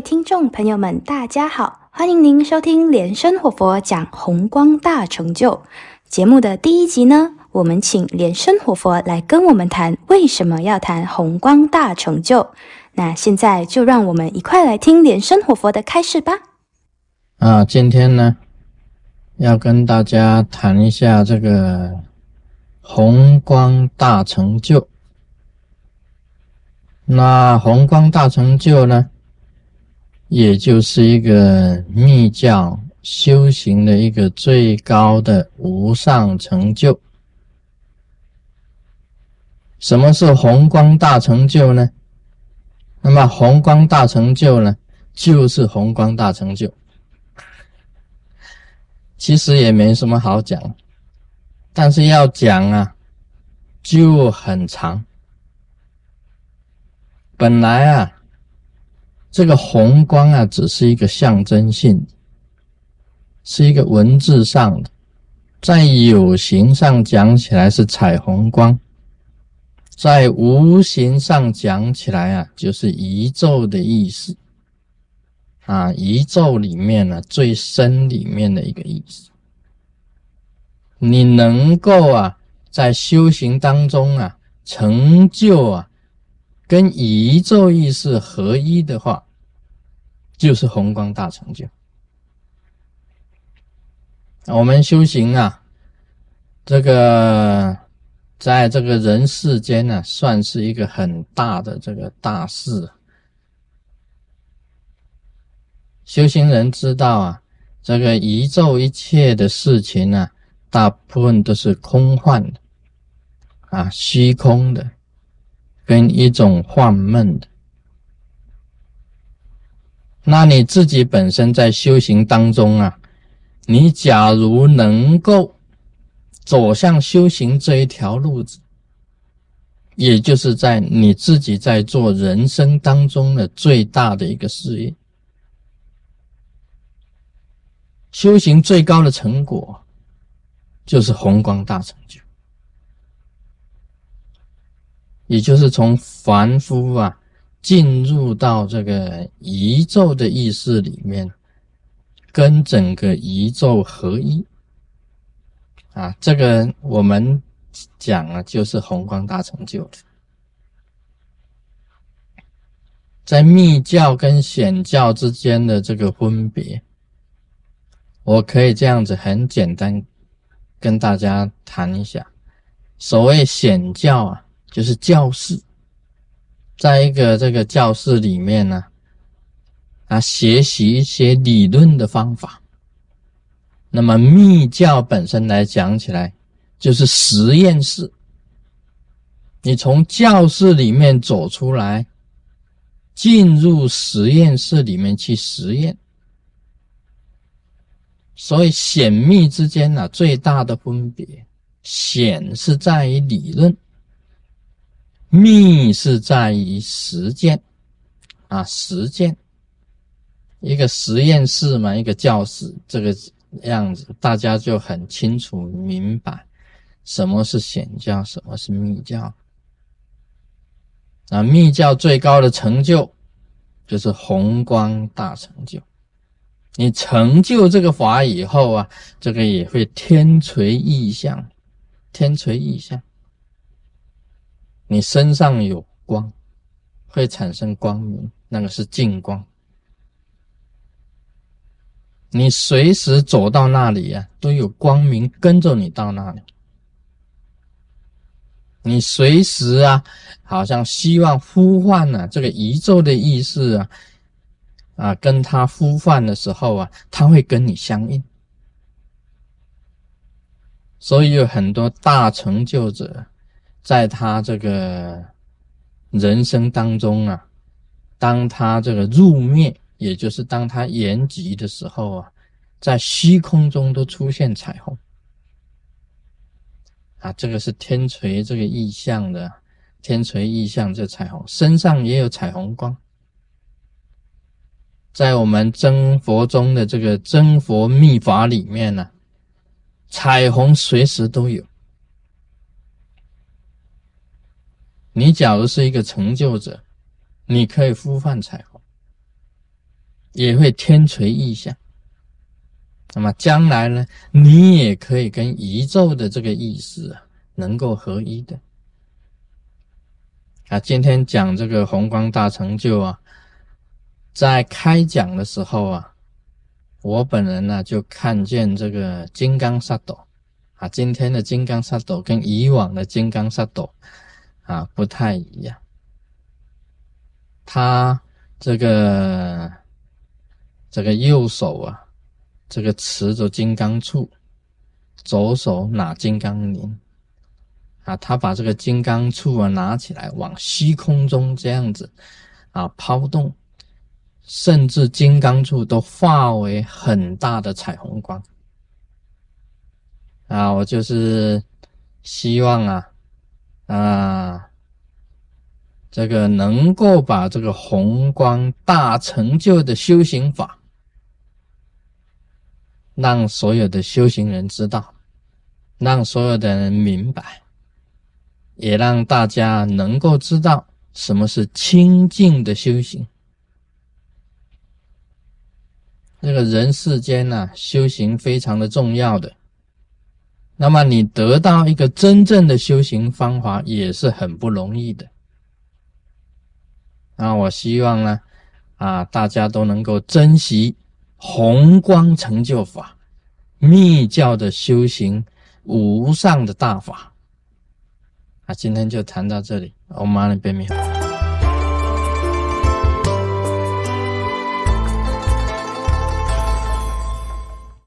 听众朋友们，大家好，欢迎您收听莲生活佛讲红光大成就节目的第一集呢。我们请莲生活佛来跟我们谈为什么要谈红光大成就。那现在就让我们一块来听莲生活佛的开示吧。啊，今天呢要跟大家谈一下这个红光大成就。那红光大成就呢？也就是一个密教修行的一个最高的无上成就。什么是红光大成就呢？那么红光大成就呢，就是红光大成就。其实也没什么好讲，但是要讲啊，就很长。本来啊。这个红光啊，只是一个象征性，是一个文字上的，在有形上讲起来是彩虹光，在无形上讲起来啊，就是宇宙的意思啊，宇宙里面呢最深里面的一个意思。你能够啊，在修行当中啊，成就啊。跟宇宙意识合一的话，就是宏光大成就。我们修行啊，这个在这个人世间呢，算是一个很大的这个大事。修行人知道啊，这个宇宙一切的事情呢，大部分都是空幻的，啊，虚空的。跟一种幻梦的，那你自己本身在修行当中啊，你假如能够走向修行这一条路子，也就是在你自己在做人生当中的最大的一个事业，修行最高的成果，就是宏光大成就。也就是从凡夫啊进入到这个宇宙的意识里面，跟整个宇宙合一啊，这个我们讲啊，就是宏观大成就的。在密教跟显教之间的这个分别，我可以这样子很简单跟大家谈一下。所谓显教啊。就是教室，在一个这个教室里面呢，啊，学习一些理论的方法。那么密教本身来讲起来，就是实验室。你从教室里面走出来，进入实验室里面去实验。所以显密之间呢，最大的分别，显是在于理论。密是在于实践，啊，实践一个实验室嘛，一个教室这个样子，大家就很清楚明白什么是显教，什么是密教。啊，密教最高的成就就是宏光大成就。你成就这个法以后啊，这个也会天垂异象，天垂异象。你身上有光，会产生光明，那个是净光。你随时走到那里呀，都有光明跟着你到那里。你随时啊，好像希望呼唤呢，这个宇宙的意识啊，啊，跟他呼唤的时候啊，他会跟你相应。所以有很多大成就者。在他这个人生当中啊，当他这个入灭，也就是当他延吉的时候啊，在虚空中都出现彩虹啊，这个是天垂这个意象的天垂意象，这彩虹身上也有彩虹光，在我们真佛中的这个真佛秘法里面呢，彩虹随时都有。你假如是一个成就者，你可以呼唤彩虹。也会天垂意象。那么将来呢，你也可以跟宇宙的这个意识啊，能够合一的。啊，今天讲这个宏光大成就啊，在开讲的时候啊，我本人呢就看见这个金刚萨埵啊，今天的金刚萨埵跟以往的金刚萨埵啊不太一样，他这个这个右手啊。这个持着金刚杵，左手拿金刚铃，啊，他把这个金刚杵啊拿起来，往虚空中这样子啊抛动，甚至金刚杵都化为很大的彩虹光。啊，我就是希望啊啊，这个能够把这个宏光大成就的修行法。让所有的修行人知道，让所有的人明白，也让大家能够知道什么是清净的修行。这个人世间呢，修行非常的重要的。那么你得到一个真正的修行方法，也是很不容易的。那我希望呢，啊，大家都能够珍惜。宏光成就法，密教的修行无上的大法啊！今天就谈到这里，欧玛尼贝米。